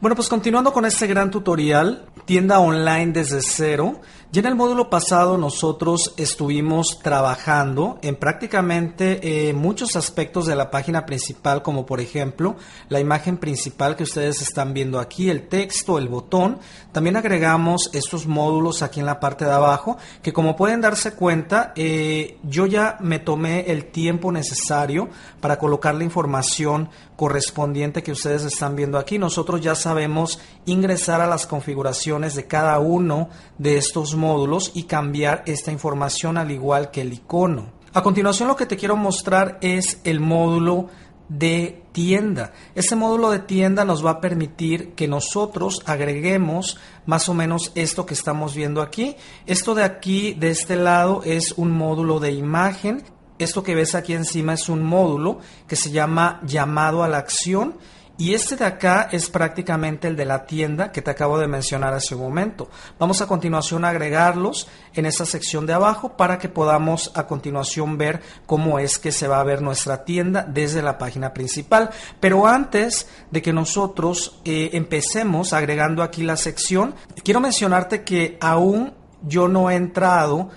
Bueno, pues continuando con este gran tutorial, tienda online desde cero. Ya en el módulo pasado nosotros estuvimos trabajando en prácticamente eh, muchos aspectos de la página principal, como por ejemplo la imagen principal que ustedes están viendo aquí, el texto, el botón. También agregamos estos módulos aquí en la parte de abajo, que como pueden darse cuenta, eh, yo ya me tomé el tiempo necesario para colocar la información correspondiente que ustedes están viendo aquí. Nosotros ya sabemos ingresar a las configuraciones de cada uno de estos módulos y cambiar esta información al igual que el icono. A continuación lo que te quiero mostrar es el módulo de tienda. Este módulo de tienda nos va a permitir que nosotros agreguemos más o menos esto que estamos viendo aquí. Esto de aquí, de este lado, es un módulo de imagen. Esto que ves aquí encima es un módulo que se llama llamado a la acción y este de acá es prácticamente el de la tienda que te acabo de mencionar hace un momento. Vamos a continuación a agregarlos en esa sección de abajo para que podamos a continuación ver cómo es que se va a ver nuestra tienda desde la página principal. Pero antes de que nosotros eh, empecemos agregando aquí la sección, quiero mencionarte que aún yo no he entrado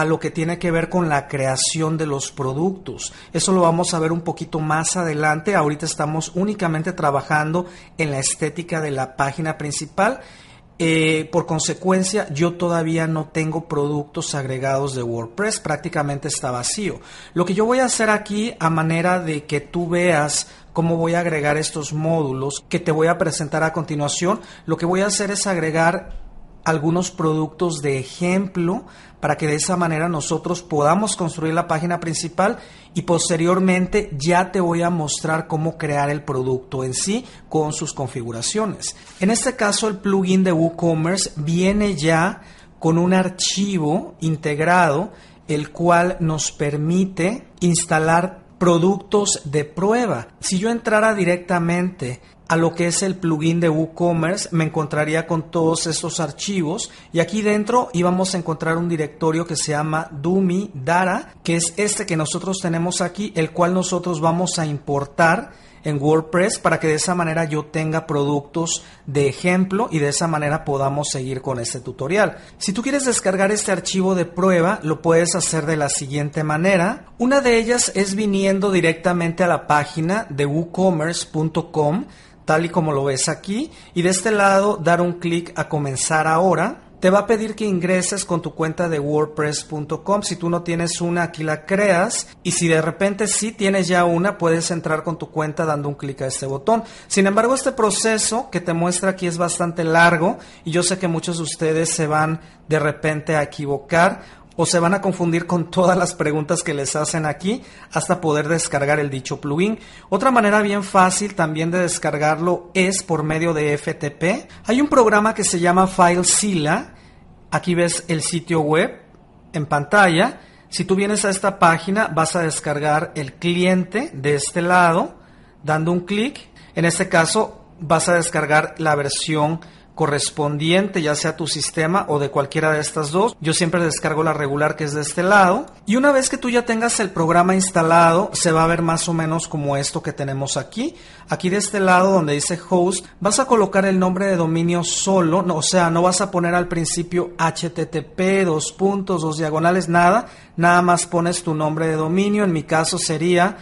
a lo que tiene que ver con la creación de los productos. Eso lo vamos a ver un poquito más adelante. Ahorita estamos únicamente trabajando en la estética de la página principal. Eh, por consecuencia, yo todavía no tengo productos agregados de WordPress, prácticamente está vacío. Lo que yo voy a hacer aquí, a manera de que tú veas cómo voy a agregar estos módulos que te voy a presentar a continuación, lo que voy a hacer es agregar algunos productos de ejemplo para que de esa manera nosotros podamos construir la página principal y posteriormente ya te voy a mostrar cómo crear el producto en sí con sus configuraciones. En este caso el plugin de WooCommerce viene ya con un archivo integrado el cual nos permite instalar productos de prueba. Si yo entrara directamente a lo que es el plugin de WooCommerce, me encontraría con todos estos archivos y aquí dentro íbamos a encontrar un directorio que se llama Dumi Dara, que es este que nosotros tenemos aquí, el cual nosotros vamos a importar en WordPress para que de esa manera yo tenga productos de ejemplo y de esa manera podamos seguir con este tutorial. Si tú quieres descargar este archivo de prueba, lo puedes hacer de la siguiente manera. Una de ellas es viniendo directamente a la página de woocommerce.com tal y como lo ves aquí, y de este lado dar un clic a comenzar ahora. Te va a pedir que ingreses con tu cuenta de wordpress.com. Si tú no tienes una, aquí la creas. Y si de repente sí tienes ya una, puedes entrar con tu cuenta dando un clic a este botón. Sin embargo, este proceso que te muestra aquí es bastante largo y yo sé que muchos de ustedes se van de repente a equivocar o se van a confundir con todas las preguntas que les hacen aquí hasta poder descargar el dicho plugin. Otra manera bien fácil también de descargarlo es por medio de FTP. Hay un programa que se llama FileZilla. Aquí ves el sitio web en pantalla. Si tú vienes a esta página vas a descargar el cliente de este lado dando un clic. En este caso vas a descargar la versión correspondiente, ya sea tu sistema o de cualquiera de estas dos. Yo siempre descargo la regular que es de este lado. Y una vez que tú ya tengas el programa instalado, se va a ver más o menos como esto que tenemos aquí. Aquí de este lado donde dice host, vas a colocar el nombre de dominio solo, no, o sea, no vas a poner al principio http, dos puntos, dos diagonales, nada. Nada más pones tu nombre de dominio. En mi caso sería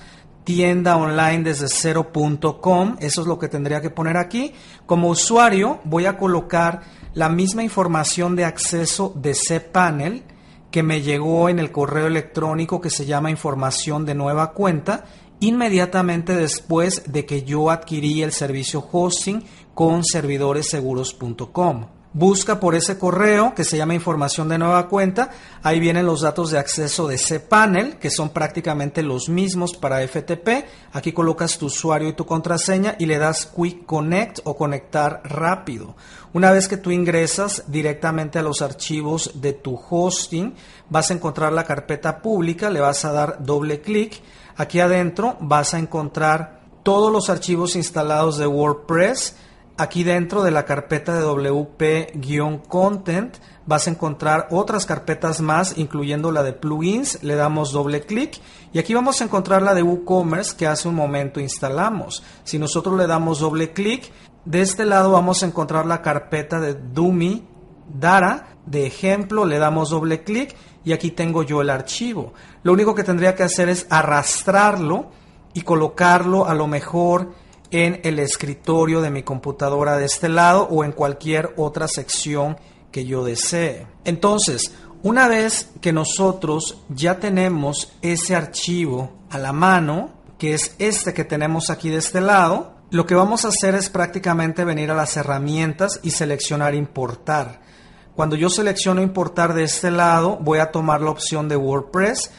tienda online desde cero.com. Eso es lo que tendría que poner aquí. Como usuario voy a colocar la misma información de acceso de cPanel que me llegó en el correo electrónico que se llama información de nueva cuenta inmediatamente después de que yo adquirí el servicio hosting con servidoresseguros.com. busca por ese correo que se llama información de nueva cuenta. Ahí vienen los datos de acceso de cPanel, que son prácticamente los mismos para FTP. Aquí colocas tu usuario y tu contraseña y le das Quick Connect o conectar rápido. Una vez que tú ingresas directamente a los archivos de tu hosting, vas a encontrar la carpeta pública, le vas a dar doble clic. Aquí adentro vas a encontrar todos los archivos instalados de WordPress Aquí dentro de la carpeta de WP-content vas a encontrar otras carpetas más, incluyendo la de plugins. Le damos doble clic y aquí vamos a encontrar la de WooCommerce que hace un momento instalamos. Si nosotros le damos doble clic, de este lado vamos a encontrar la carpeta de Dummy Dara. De ejemplo, le damos doble clic y aquí tengo yo el archivo. Lo único que tendría que hacer es arrastrarlo y colocarlo a lo mejor en el escritorio de mi computadora de este lado o en cualquier otra sección que yo desee. Entonces, una vez que nosotros ya tenemos ese archivo a la mano, que es este que tenemos aquí de este lado, lo que vamos a hacer es prácticamente venir a las herramientas y seleccionar importar. Cuando yo selecciono importar de este lado, voy a tomar la opción de WordPress.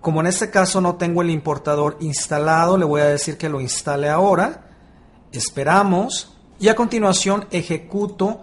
Como en este caso no tengo el importador instalado, le voy a decir que lo instale ahora esperamos y a continuación ejecuto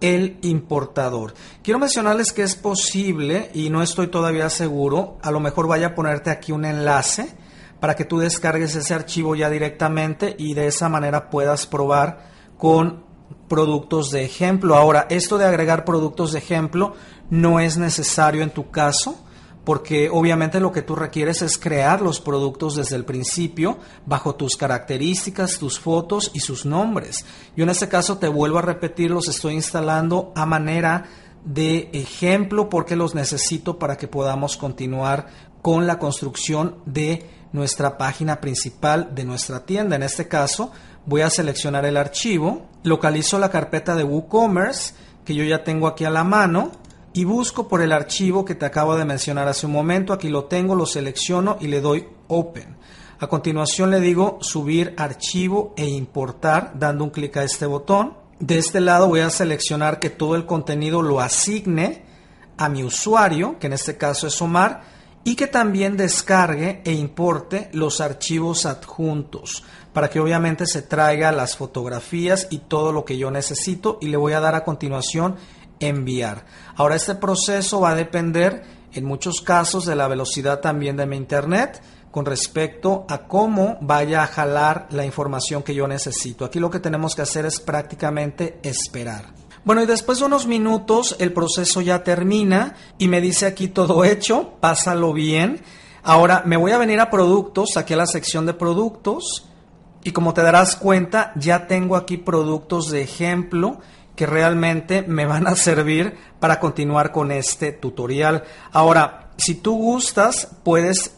el importador. Quiero mencionarles que es posible y no estoy todavía seguro, a lo mejor vaya a ponerte aquí un enlace para que tú descargues ese archivo ya directamente y de esa manera puedas probar con productos de ejemplo. Ahora, esto de agregar productos de ejemplo no es necesario en tu caso porque obviamente lo que tú requieres es crear los productos desde el principio bajo tus características, tus fotos y sus nombres. Yo en este caso te vuelvo a repetir, los estoy instalando a manera de ejemplo porque los necesito para que podamos continuar con la construcción de nuestra página principal de nuestra tienda. En este caso voy a seleccionar el archivo, localizo la carpeta de WooCommerce que yo ya tengo aquí a la mano y busco por el archivo que te acabo de mencionar hace un momento. Aquí lo tengo, lo selecciono y le doy Open. A continuación le digo subir archivo e importar dando un clic a este botón. De este lado voy a seleccionar que todo el contenido lo asigne a mi usuario, que en este caso es Omar, y que también descargue e importe los archivos adjuntos para que obviamente se traiga las fotografías y todo lo que yo necesito y le voy a dar a continuación enviar. Ahora este proceso va a depender en muchos casos de la velocidad también de mi internet con respecto a cómo vaya a jalar la información que yo necesito. Aquí lo que tenemos que hacer es prácticamente esperar. Bueno, y después de unos minutos el proceso ya termina y me dice aquí todo hecho, pásalo bien. Ahora me voy a venir a productos, aquí a la sección de productos y como te darás cuenta ya tengo aquí productos de ejemplo que realmente me van a servir para continuar con este tutorial. Ahora, si tú gustas, puedes,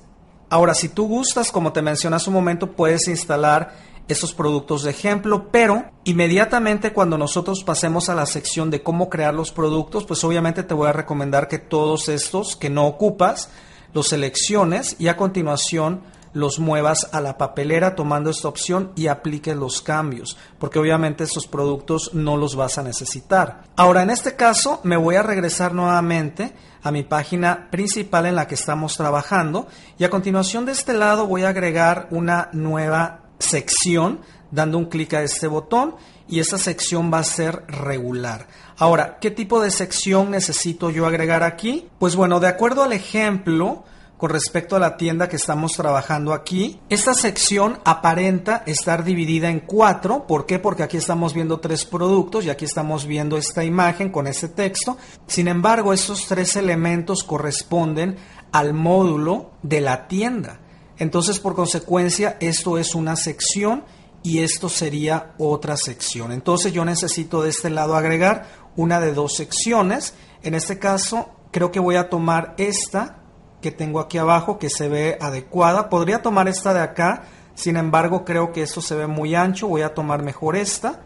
ahora si tú gustas, como te mencioné hace un momento, puedes instalar esos productos de ejemplo, pero inmediatamente cuando nosotros pasemos a la sección de cómo crear los productos, pues obviamente te voy a recomendar que todos estos que no ocupas los selecciones y a continuación los muevas a la papelera tomando esta opción y apliques los cambios, porque obviamente estos productos no los vas a necesitar. Ahora, en este caso, me voy a regresar nuevamente a mi página principal en la que estamos trabajando y a continuación de este lado voy a agregar una nueva sección dando un clic a este botón y esta sección va a ser regular. Ahora, ¿qué tipo de sección necesito yo agregar aquí? Pues bueno, de acuerdo al ejemplo, con respecto a la tienda que estamos trabajando aquí. Esta sección aparenta estar dividida en cuatro. ¿Por qué? Porque aquí estamos viendo tres productos y aquí estamos viendo esta imagen con este texto. Sin embargo, estos tres elementos corresponden al módulo de la tienda. Entonces, por consecuencia, esto es una sección y esto sería otra sección. Entonces, yo necesito de este lado agregar una de dos secciones. En este caso, creo que voy a tomar esta que tengo aquí abajo que se ve adecuada. Podría tomar esta de acá, sin embargo creo que esto se ve muy ancho, voy a tomar mejor esta.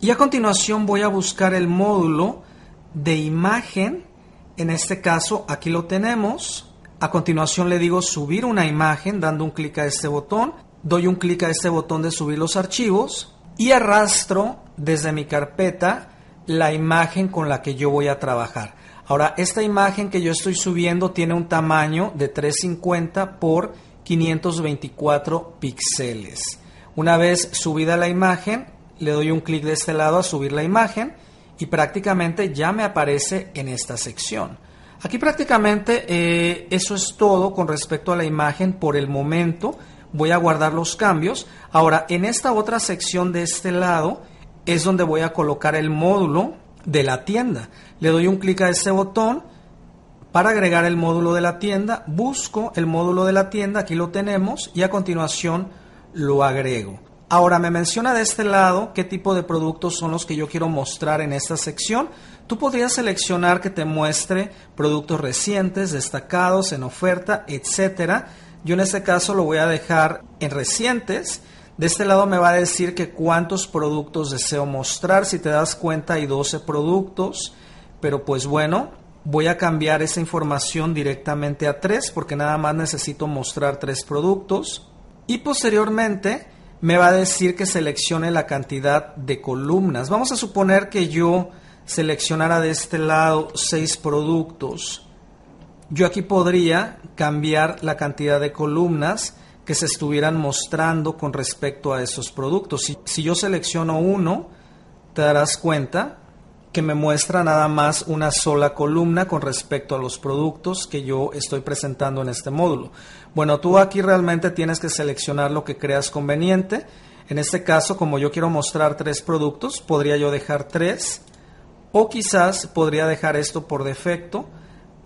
Y a continuación voy a buscar el módulo de imagen, en este caso aquí lo tenemos. A continuación le digo subir una imagen dando un clic a este botón, doy un clic a este botón de subir los archivos y arrastro desde mi carpeta la imagen con la que yo voy a trabajar. Ahora, esta imagen que yo estoy subiendo tiene un tamaño de 350 por 524 píxeles. Una vez subida la imagen, le doy un clic de este lado a subir la imagen y prácticamente ya me aparece en esta sección. Aquí prácticamente eh, eso es todo con respecto a la imagen por el momento. Voy a guardar los cambios. Ahora, en esta otra sección de este lado es donde voy a colocar el módulo de la tienda. Le doy un clic a este botón para agregar el módulo de la tienda. Busco el módulo de la tienda, aquí lo tenemos, y a continuación lo agrego. Ahora me menciona de este lado qué tipo de productos son los que yo quiero mostrar en esta sección. Tú podrías seleccionar que te muestre productos recientes, destacados, en oferta, etcétera. Yo en este caso lo voy a dejar en recientes. De este lado me va a decir que cuántos productos deseo mostrar. Si te das cuenta hay 12 productos, pero pues bueno, voy a cambiar esa información directamente a 3 porque nada más necesito mostrar 3 productos. Y posteriormente me va a decir que seleccione la cantidad de columnas. Vamos a suponer que yo seleccionara de este lado seis productos. Yo aquí podría cambiar la cantidad de columnas que se estuvieran mostrando con respecto a esos productos. Si, si yo selecciono uno, te darás cuenta que me muestra nada más una sola columna con respecto a los productos que yo estoy presentando en este módulo. Bueno, tú aquí realmente tienes que seleccionar lo que creas conveniente. En este caso, como yo quiero mostrar tres productos, podría yo dejar tres o quizás podría dejar esto por defecto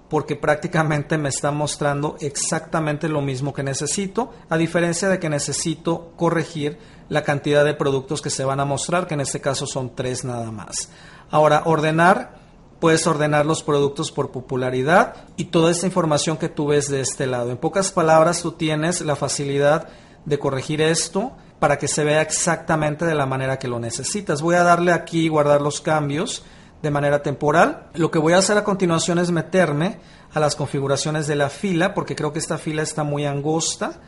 porque prácticamente me está mostrando exactamente lo mismo que necesito, a diferencia de que necesito corregir la cantidad de productos que se van a mostrar, que en este caso son tres nada más. Ahora, ordenar, puedes ordenar los productos por popularidad y toda esta información que tú ves de este lado. En pocas palabras, tú tienes la facilidad de corregir esto para que se vea exactamente de la manera que lo necesitas. Voy a darle aquí guardar los cambios de manera temporal. Lo que voy a hacer a continuación es meterme a las configuraciones de la fila porque creo que esta fila está muy angosta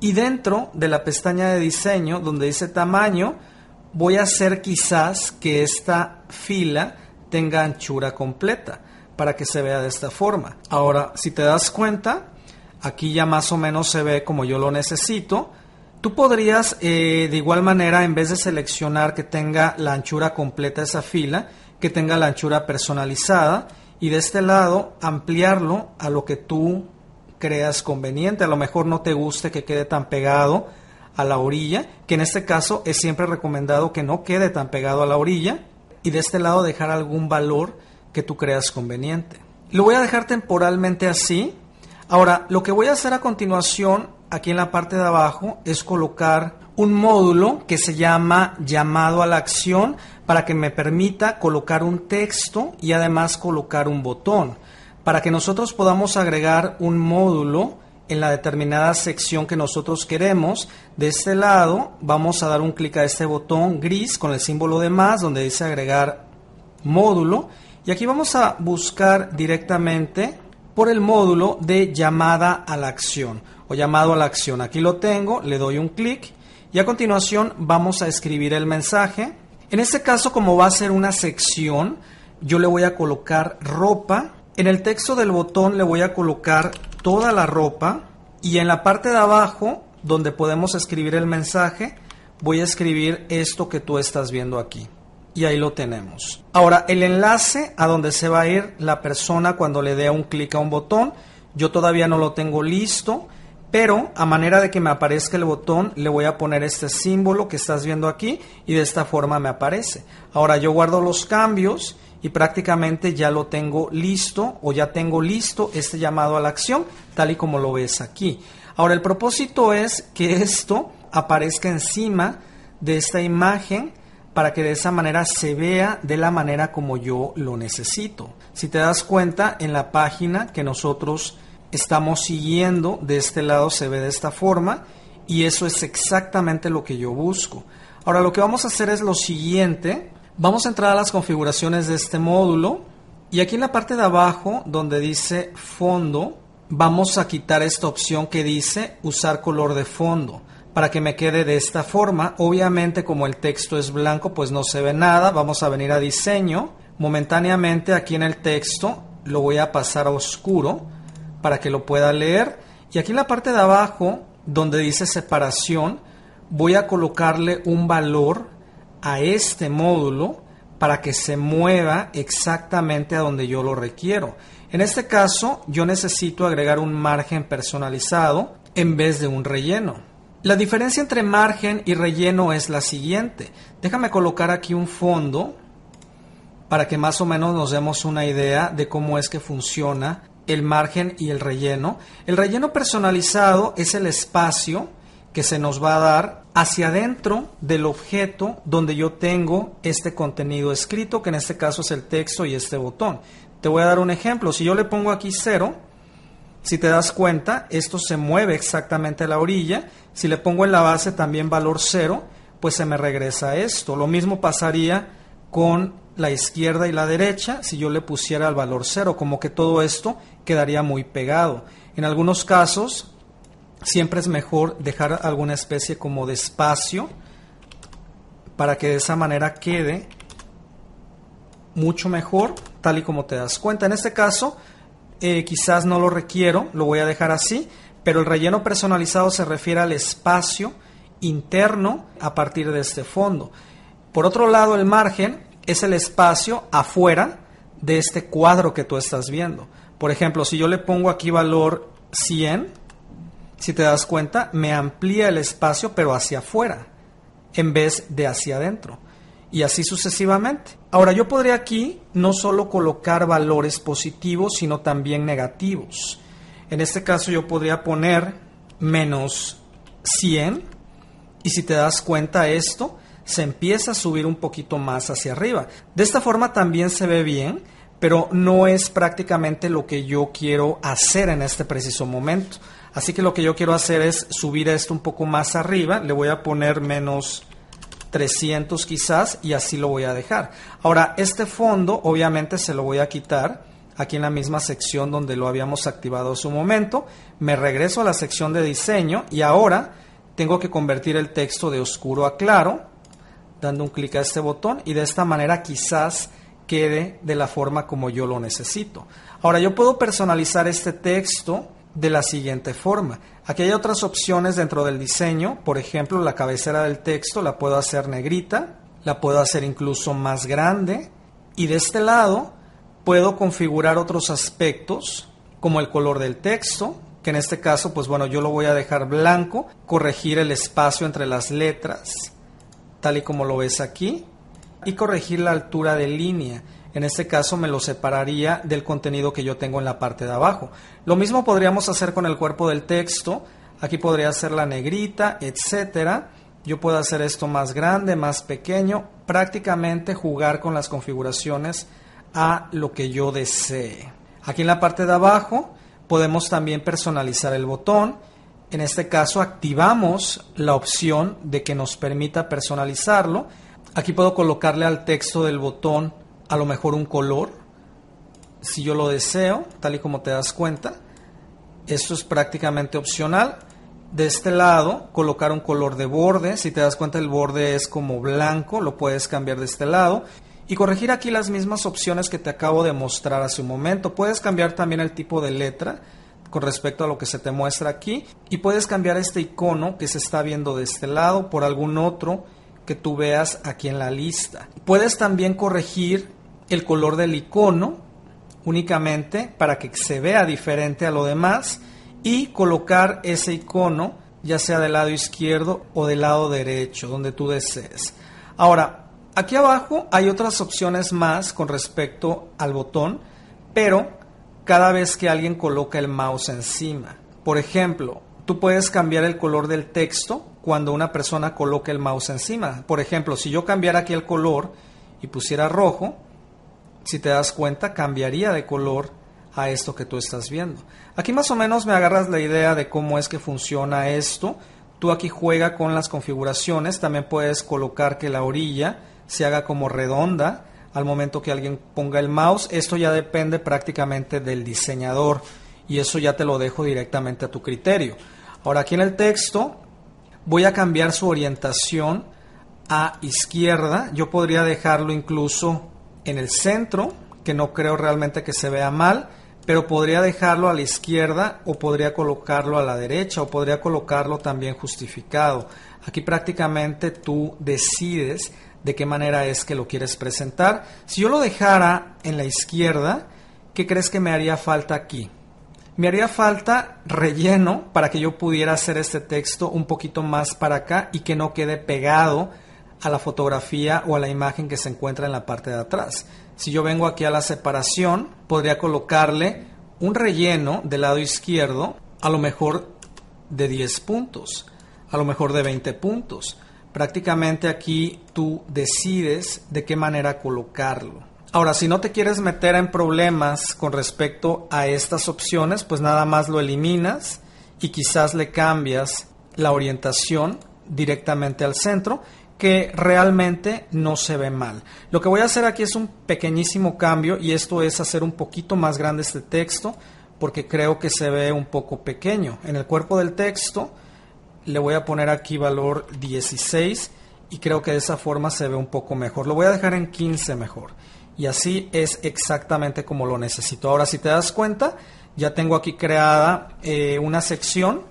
y dentro de la pestaña de diseño donde dice tamaño voy a hacer quizás que esta fila tenga anchura completa para que se vea de esta forma. Ahora, si te das cuenta, aquí ya más o menos se ve como yo lo necesito. Tú podrías eh, de igual manera, en vez de seleccionar que tenga la anchura completa esa fila, que tenga la anchura personalizada y de este lado ampliarlo a lo que tú creas conveniente. A lo mejor no te guste que quede tan pegado a la orilla, que en este caso es siempre recomendado que no quede tan pegado a la orilla y de este lado dejar algún valor que tú creas conveniente. Lo voy a dejar temporalmente así. Ahora, lo que voy a hacer a continuación, aquí en la parte de abajo, es colocar un módulo que se llama llamado a la acción para que me permita colocar un texto y además colocar un botón. Para que nosotros podamos agregar un módulo en la determinada sección que nosotros queremos. De este lado vamos a dar un clic a este botón gris con el símbolo de más donde dice agregar módulo y aquí vamos a buscar directamente por el módulo de llamada a la acción o llamado a la acción. Aquí lo tengo, le doy un clic y a continuación vamos a escribir el mensaje. En este caso como va a ser una sección, yo le voy a colocar ropa. En el texto del botón le voy a colocar toda la ropa y en la parte de abajo, donde podemos escribir el mensaje, voy a escribir esto que tú estás viendo aquí. Y ahí lo tenemos. Ahora, el enlace a donde se va a ir la persona cuando le dé un clic a un botón, yo todavía no lo tengo listo, pero a manera de que me aparezca el botón, le voy a poner este símbolo que estás viendo aquí y de esta forma me aparece. Ahora yo guardo los cambios y prácticamente ya lo tengo listo o ya tengo listo este llamado a la acción tal y como lo ves aquí. Ahora el propósito es que esto aparezca encima de esta imagen para que de esa manera se vea de la manera como yo lo necesito. Si te das cuenta en la página que nosotros estamos siguiendo de este lado se ve de esta forma y eso es exactamente lo que yo busco. Ahora lo que vamos a hacer es lo siguiente, Vamos a entrar a las configuraciones de este módulo y aquí en la parte de abajo donde dice fondo vamos a quitar esta opción que dice usar color de fondo para que me quede de esta forma. Obviamente como el texto es blanco pues no se ve nada. Vamos a venir a diseño. Momentáneamente aquí en el texto lo voy a pasar a oscuro para que lo pueda leer. Y aquí en la parte de abajo, donde dice separación, voy a colocarle un valor a este módulo para que se mueva exactamente a donde yo lo requiero. En este caso, yo necesito agregar un margen personalizado en vez de un relleno. La diferencia entre margen y relleno es la siguiente. Déjame colocar aquí un fondo para que más o menos nos demos una idea de cómo es que funciona el margen y el relleno. El relleno personalizado es el espacio que se nos va a dar hacia adentro del objeto donde yo tengo este contenido escrito, que en este caso es el texto y este botón. Te voy a dar un ejemplo. Si yo le pongo aquí cero, si te das cuenta, esto se mueve exactamente a la orilla. Si le pongo en la base también valor cero, pues se me regresa esto. Lo mismo pasaría con la izquierda y la derecha si yo le pusiera el valor cero, como que todo esto quedaría muy pegado. En algunos casos, siempre es mejor dejar alguna especie como de espacio para que de esa manera quede mucho mejor, tal y como te das cuenta. En este caso, eh, quizás no lo requiero, lo voy a dejar así, pero el relleno personalizado se refiere al espacio interno a partir de este fondo. Por otro lado, el margen es el espacio afuera de este cuadro que tú estás viendo. Por ejemplo, si yo le pongo aquí valor 100, si te das cuenta, me amplía el espacio pero hacia afuera en vez de hacia adentro. Y así sucesivamente. Ahora yo podría aquí no solo colocar valores positivos, sino también negativos. En este caso yo podría poner menos 100 y si te das cuenta esto se empieza a subir un poquito más hacia arriba. De esta forma también se ve bien, pero no es prácticamente lo que yo quiero hacer en este preciso momento. Así que lo que yo quiero hacer es subir esto un poco más arriba, le voy a poner menos 300 quizás y así lo voy a dejar. Ahora, este fondo obviamente se lo voy a quitar aquí en la misma sección donde lo habíamos activado en su momento. Me regreso a la sección de diseño y ahora tengo que convertir el texto de oscuro a claro, dando un clic a este botón y de esta manera quizás quede de la forma como yo lo necesito. Ahora yo puedo personalizar este texto de la siguiente forma. Aquí hay otras opciones dentro del diseño, por ejemplo, la cabecera del texto la puedo hacer negrita, la puedo hacer incluso más grande y de este lado puedo configurar otros aspectos como el color del texto, que en este caso, pues bueno, yo lo voy a dejar blanco, corregir el espacio entre las letras, tal y como lo ves aquí, y corregir la altura de línea. En este caso me lo separaría del contenido que yo tengo en la parte de abajo. Lo mismo podríamos hacer con el cuerpo del texto. Aquí podría ser la negrita, etcétera. Yo puedo hacer esto más grande, más pequeño, prácticamente jugar con las configuraciones a lo que yo desee. Aquí en la parte de abajo podemos también personalizar el botón. En este caso activamos la opción de que nos permita personalizarlo. Aquí puedo colocarle al texto del botón a lo mejor un color, si yo lo deseo, tal y como te das cuenta. Esto es prácticamente opcional. De este lado, colocar un color de borde. Si te das cuenta, el borde es como blanco, lo puedes cambiar de este lado. Y corregir aquí las mismas opciones que te acabo de mostrar hace un momento. Puedes cambiar también el tipo de letra con respecto a lo que se te muestra aquí. Y puedes cambiar este icono que se está viendo de este lado por algún otro que tú veas aquí en la lista. Puedes también corregir el color del icono únicamente para que se vea diferente a lo demás y colocar ese icono ya sea del lado izquierdo o del lado derecho, donde tú desees. Ahora, aquí abajo hay otras opciones más con respecto al botón, pero cada vez que alguien coloca el mouse encima. Por ejemplo, tú puedes cambiar el color del texto cuando una persona coloca el mouse encima. Por ejemplo, si yo cambiara aquí el color y pusiera rojo, si te das cuenta, cambiaría de color a esto que tú estás viendo. Aquí más o menos me agarras la idea de cómo es que funciona esto. Tú aquí juega con las configuraciones, también puedes colocar que la orilla se haga como redonda al momento que alguien ponga el mouse. Esto ya depende prácticamente del diseñador y eso ya te lo dejo directamente a tu criterio. Ahora aquí en el texto voy a cambiar su orientación a izquierda. Yo podría dejarlo incluso en el centro, que no creo realmente que se vea mal, pero podría dejarlo a la izquierda o podría colocarlo a la derecha o podría colocarlo también justificado. Aquí prácticamente tú decides de qué manera es que lo quieres presentar. Si yo lo dejara en la izquierda, ¿qué crees que me haría falta aquí? Me haría falta relleno para que yo pudiera hacer este texto un poquito más para acá y que no quede pegado a la fotografía o a la imagen que se encuentra en la parte de atrás. Si yo vengo aquí a la separación, podría colocarle un relleno del lado izquierdo, a lo mejor de 10 puntos, a lo mejor de 20 puntos. Prácticamente aquí tú decides de qué manera colocarlo. Ahora, si no te quieres meter en problemas con respecto a estas opciones, pues nada más lo eliminas y quizás le cambias la orientación directamente al centro que realmente no se ve mal. Lo que voy a hacer aquí es un pequeñísimo cambio y esto es hacer un poquito más grande este texto porque creo que se ve un poco pequeño. En el cuerpo del texto le voy a poner aquí valor 16 y creo que de esa forma se ve un poco mejor. Lo voy a dejar en 15 mejor y así es exactamente como lo necesito. Ahora si te das cuenta ya tengo aquí creada eh, una sección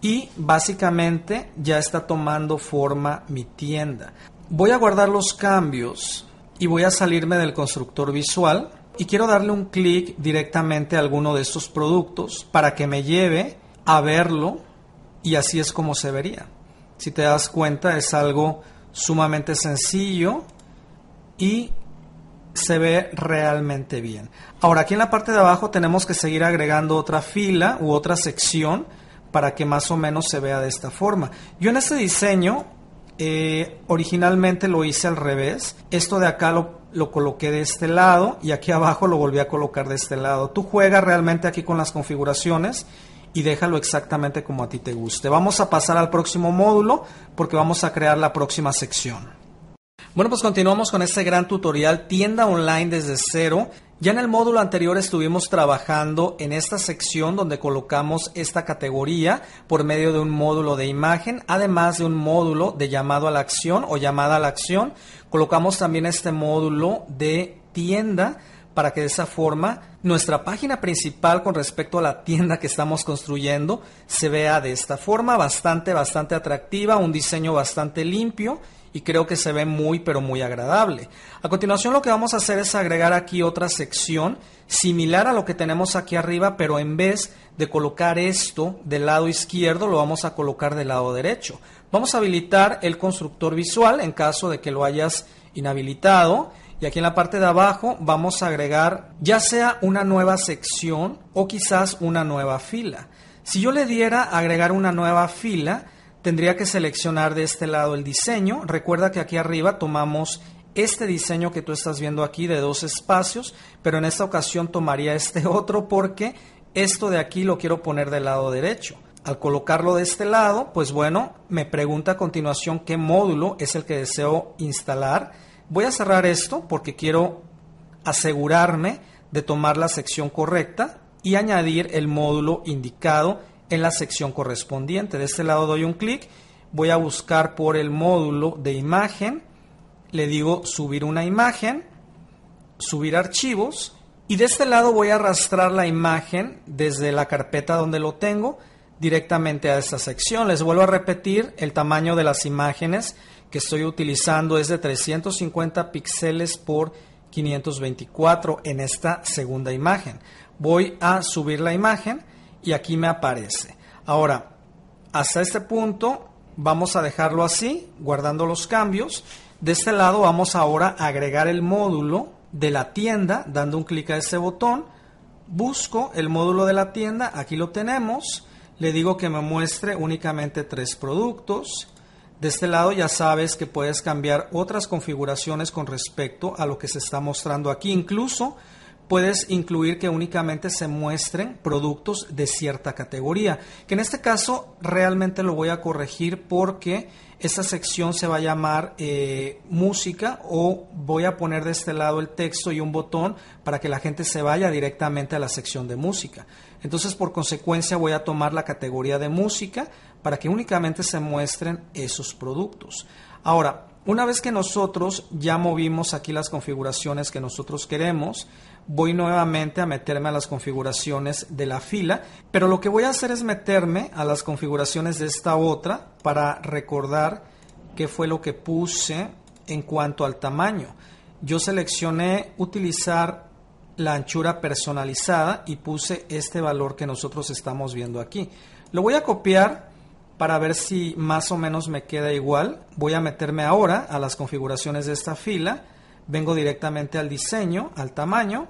y básicamente ya está tomando forma mi tienda. Voy a guardar los cambios y voy a salirme del constructor visual y quiero darle un clic directamente a alguno de estos productos para que me lleve a verlo y así es como se vería. Si te das cuenta es algo sumamente sencillo y se ve realmente bien. Ahora aquí en la parte de abajo tenemos que seguir agregando otra fila u otra sección para que más o menos se vea de esta forma. Yo en este diseño eh, originalmente lo hice al revés. Esto de acá lo, lo, coloqué de este lado y aquí abajo lo volví a colocar de este lado. Tú juegas realmente aquí con las configuraciones y déjalo exactamente como a ti te guste. Vamos a pasar al próximo módulo porque vamos a crear la próxima sección. Bueno, pues continuamos con este gran tutorial tienda online desde cero. Ya en el módulo anterior estuvimos trabajando en esta sección donde colocamos esta categoría por medio de un módulo de imagen, además de un módulo de llamado a la acción o llamada a la acción. Colocamos también este módulo de tienda para que de esa forma nuestra página principal con respecto a la tienda que estamos construyendo se vea de esta forma bastante, bastante atractiva, un diseño bastante limpio y creo que se ve muy pero muy agradable. A continuación lo que vamos a hacer es agregar aquí otra sección similar a lo que tenemos aquí arriba, pero en vez de colocar esto del lado izquierdo lo vamos a colocar del lado derecho. Vamos a habilitar el constructor visual en caso de que lo hayas inhabilitado y aquí en la parte de abajo vamos a agregar ya sea una nueva sección o quizás una nueva fila. Si yo le diera agregar una nueva fila, tendría que seleccionar de este lado el diseño. Recuerda que aquí arriba tomamos este diseño que tú estás viendo aquí de dos espacios, pero en esta ocasión tomaría este otro porque esto de aquí lo quiero poner del lado derecho. Al colocarlo de este lado, pues bueno, me pregunta a continuación qué módulo es el que deseo instalar. Voy a cerrar esto porque quiero asegurarme de tomar la sección correcta y añadir el módulo indicado en la sección correspondiente. De este lado doy un clic, voy a buscar por el módulo de imagen, le digo subir una imagen, subir archivos y de este lado voy a arrastrar la imagen desde la carpeta donde lo tengo directamente a esta sección. Les vuelvo a repetir, el tamaño de las imágenes que estoy utilizando es de 350 píxeles por 524 en esta segunda imagen. Voy a subir la imagen y aquí me aparece. Ahora, hasta este punto vamos a dejarlo así, guardando los cambios. De este lado vamos ahora a agregar el módulo de la tienda, dando un clic a este botón. Busco el módulo de la tienda, aquí lo tenemos. Le digo que me muestre únicamente tres productos. De este lado ya sabes que puedes cambiar otras configuraciones con respecto a lo que se está mostrando aquí. Incluso puedes incluir que únicamente se muestren productos de cierta categoría, que en este caso realmente lo voy a corregir porque esta sección se va a llamar eh, música o voy a poner de este lado el texto y un botón para que la gente se vaya directamente a la sección de música. Entonces, por consecuencia, voy a tomar la categoría de música para que únicamente se muestren esos productos. Ahora, una vez que nosotros ya movimos aquí las configuraciones que nosotros queremos, voy nuevamente a meterme a las configuraciones de la fila, pero lo que voy a hacer es meterme a las configuraciones de esta otra para recordar qué fue lo que puse en cuanto al tamaño. Yo seleccioné utilizar la anchura personalizada y puse este valor que nosotros estamos viendo aquí. Lo voy a copiar para ver si más o menos me queda igual. Voy a meterme ahora a las configuraciones de esta fila. Vengo directamente al diseño, al tamaño.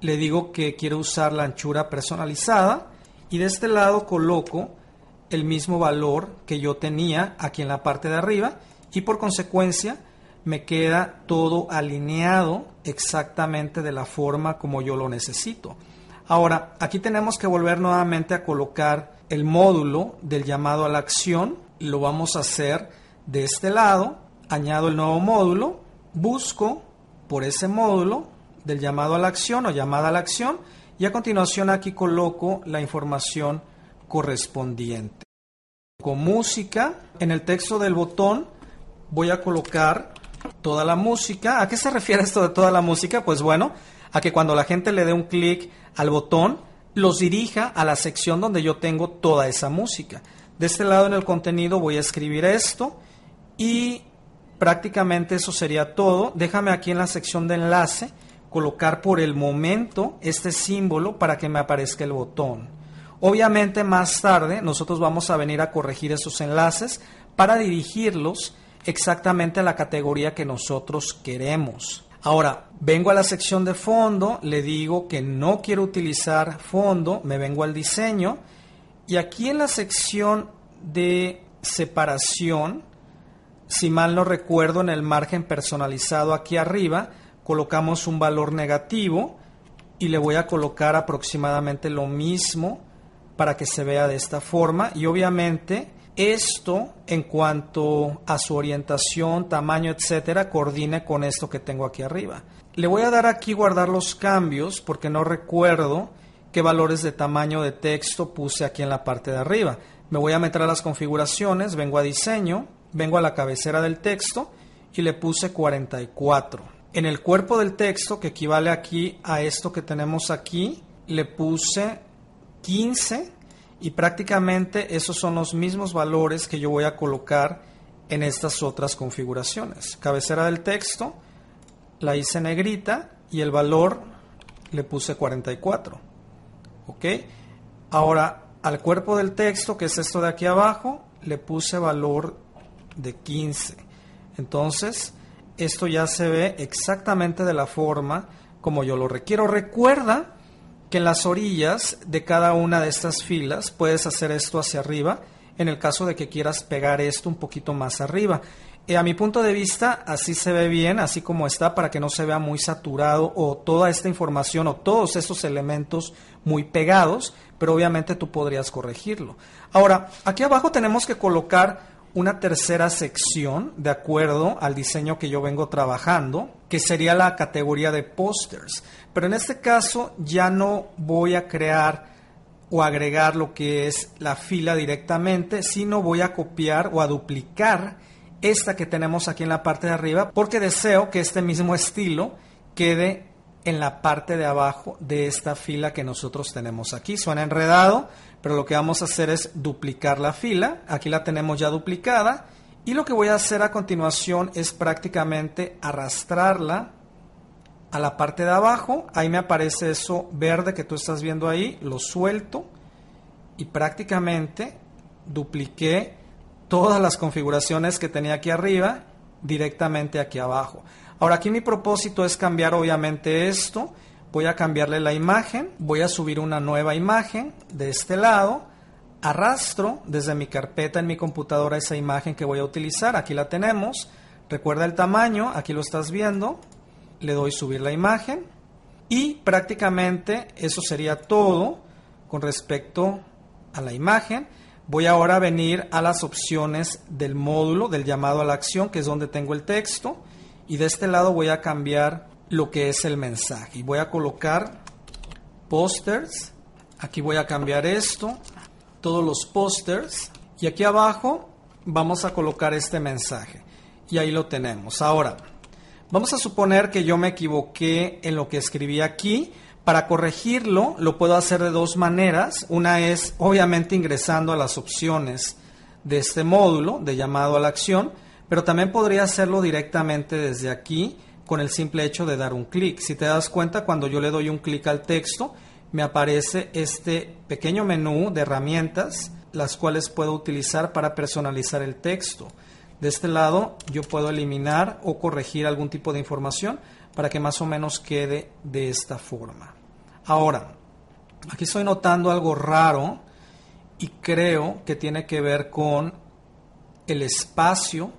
Le digo que quiero usar la anchura personalizada y de este lado coloco el mismo valor que yo tenía aquí en la parte de arriba y por consecuencia me queda todo alineado exactamente de la forma como yo lo necesito. Ahora, aquí tenemos que volver nuevamente a colocar el módulo del llamado a la acción. Lo vamos a hacer de este lado. Añado el nuevo módulo. Busco por ese módulo del llamado a la acción o llamada a la acción. Y a continuación aquí coloco la información correspondiente. Con música, en el texto del botón voy a colocar toda la música. ¿A qué se refiere esto de toda la música? Pues bueno, a que cuando la gente le dé un clic al botón, los dirija a la sección donde yo tengo toda esa música. De este lado en el contenido voy a escribir esto y prácticamente eso sería todo. Déjame aquí en la sección de enlace colocar por el momento este símbolo para que me aparezca el botón. Obviamente más tarde nosotros vamos a venir a corregir esos enlaces para dirigirlos exactamente a la categoría que nosotros queremos. Ahora, vengo a la sección de fondo, le digo que no quiero utilizar fondo, me vengo al diseño. Y aquí en la sección de separación, si mal no recuerdo, en el margen personalizado aquí arriba, colocamos un valor negativo y le voy a colocar aproximadamente lo mismo para que se vea de esta forma. Y obviamente esto en cuanto a su orientación, tamaño, etcétera, coordine con esto que tengo aquí arriba. Le voy a dar aquí guardar los cambios porque no recuerdo qué valores de tamaño de texto puse aquí en la parte de arriba. Me voy a meter a las configuraciones, vengo a diseño, vengo a la cabecera del texto y le puse 44. En el cuerpo del texto, que equivale aquí a esto que tenemos aquí, le puse 15 y prácticamente esos son los mismos valores que yo voy a colocar en estas otras configuraciones. Cabecera del texto, la hice negrita y el valor le puse 44. ¿Ok? Ahora, al cuerpo del texto, que es esto de aquí abajo, le puse valor de 15. Entonces, esto ya se ve exactamente de la forma como yo lo requiero. Recuerda que en las orillas de cada una de estas filas puedes hacer esto hacia arriba en el caso de que quieras pegar esto un poquito más arriba. Eh, a mi punto de vista, así se ve bien, así como está, para que no se vea muy saturado o toda esta información o todos estos elementos muy pegados, pero obviamente tú podrías corregirlo. Ahora, aquí abajo tenemos que colocar una tercera sección de acuerdo al diseño que yo vengo trabajando, que sería la categoría de posters. Pero en este caso ya no voy a crear o agregar lo que es la fila directamente, sino voy a copiar o a duplicar esta que tenemos aquí en la parte de arriba, porque deseo que este mismo estilo quede en la parte de abajo de esta fila que nosotros tenemos aquí. Suena enredado, pero lo que vamos a hacer es duplicar la fila. Aquí la tenemos ya duplicada. Y lo que voy a hacer a continuación es prácticamente arrastrarla a la parte de abajo. Ahí me aparece eso verde que tú estás viendo ahí. Lo suelto y prácticamente dupliqué todas las configuraciones que tenía aquí arriba directamente aquí abajo. Ahora aquí mi propósito es cambiar obviamente esto. Voy a cambiarle la imagen. Voy a subir una nueva imagen de este lado. Arrastro desde mi carpeta en mi computadora esa imagen que voy a utilizar. Aquí la tenemos. Recuerda el tamaño. Aquí lo estás viendo. Le doy subir la imagen. Y prácticamente eso sería todo con respecto a la imagen. Voy ahora a venir a las opciones del módulo, del llamado a la acción, que es donde tengo el texto y de este lado voy a cambiar lo que es el mensaje y voy a colocar posters aquí voy a cambiar esto todos los posters y aquí abajo vamos a colocar este mensaje y ahí lo tenemos. Ahora, vamos a suponer que yo me equivoqué en lo que escribí aquí. Para corregirlo lo puedo hacer de dos maneras. Una es obviamente ingresando a las opciones de este módulo de llamado a la acción, pero también podría hacerlo directamente desde aquí con el simple hecho de dar un clic. Si te das cuenta, cuando yo le doy un clic al texto, me aparece este pequeño menú de herramientas, las cuales puedo utilizar para personalizar el texto. De este lado yo puedo eliminar o corregir algún tipo de información para que más o menos quede de esta forma. Ahora, aquí estoy notando algo raro y creo que tiene que ver con el espacio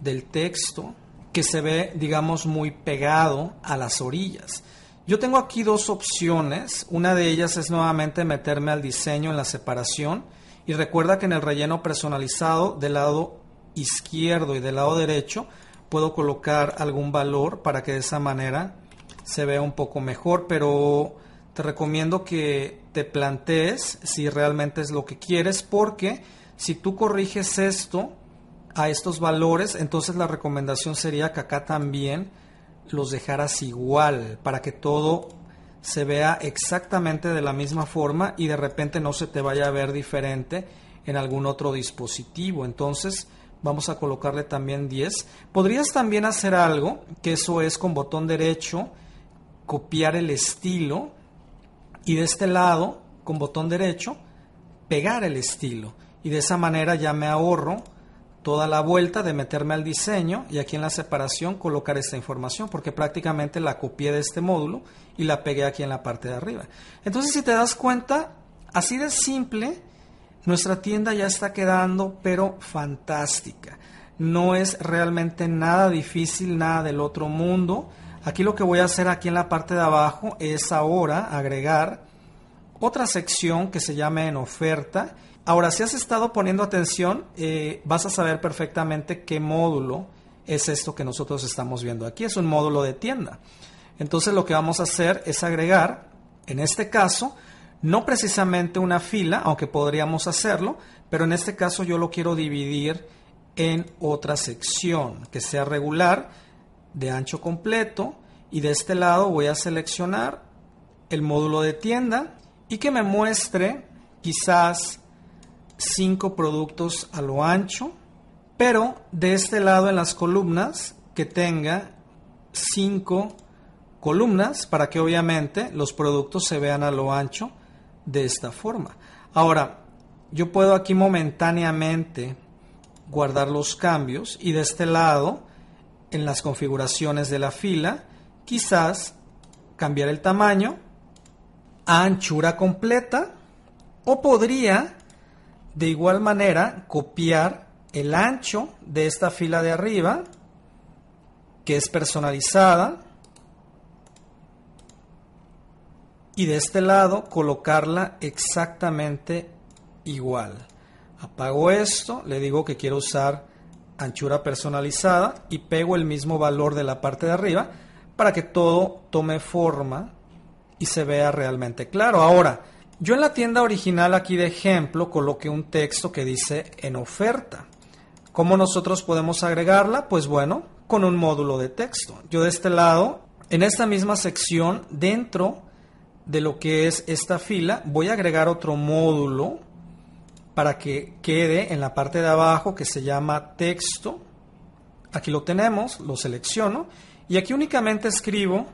del texto que se ve, digamos, muy pegado a las orillas. Yo tengo aquí dos opciones. Una de ellas es nuevamente meterme al diseño en la separación. Y recuerda que en el relleno personalizado del lado izquierdo y del lado derecho puedo colocar algún valor para que de esa manera se vea un poco mejor. Pero te recomiendo que te plantees si realmente es lo que quieres porque si tú corriges esto a estos valores, entonces la recomendación sería que acá también los dejaras igual para que todo se vea exactamente de la misma forma y de repente no se te vaya a ver diferente en algún otro dispositivo. Entonces vamos a colocarle también 10. Podrías también hacer algo, que eso es con botón derecho, copiar el estilo y de este lado, con botón derecho, pegar el estilo. Y de esa manera ya me ahorro toda la vuelta de meterme al diseño y aquí en la separación colocar esta información porque prácticamente la copié de este módulo y la pegué aquí en la parte de arriba. Entonces si te das cuenta, así de simple, nuestra tienda ya está quedando pero fantástica. No es realmente nada difícil, nada del otro mundo. Aquí lo que voy a hacer aquí en la parte de abajo es ahora agregar otra sección que se llama en oferta Ahora, si has estado poniendo atención, eh, vas a saber perfectamente qué módulo es esto que nosotros estamos viendo aquí. Es un módulo de tienda. Entonces lo que vamos a hacer es agregar, en este caso, no precisamente una fila, aunque podríamos hacerlo, pero en este caso yo lo quiero dividir en otra sección que sea regular, de ancho completo, y de este lado voy a seleccionar el módulo de tienda y que me muestre quizás cinco productos a lo ancho, pero de este lado en las columnas que tenga cinco columnas para que obviamente los productos se vean a lo ancho de esta forma. Ahora, yo puedo aquí momentáneamente guardar los cambios y de este lado en las configuraciones de la fila quizás cambiar el tamaño a anchura completa o podría de igual manera, copiar el ancho de esta fila de arriba, que es personalizada, y de este lado colocarla exactamente igual. Apago esto, le digo que quiero usar anchura personalizada y pego el mismo valor de la parte de arriba para que todo tome forma y se vea realmente claro. Ahora, yo en la tienda original aquí de ejemplo coloqué un texto que dice en oferta. ¿Cómo nosotros podemos agregarla? Pues bueno, con un módulo de texto. Yo de este lado, en esta misma sección, dentro de lo que es esta fila, voy a agregar otro módulo para que quede en la parte de abajo que se llama texto. Aquí lo tenemos, lo selecciono y aquí únicamente escribo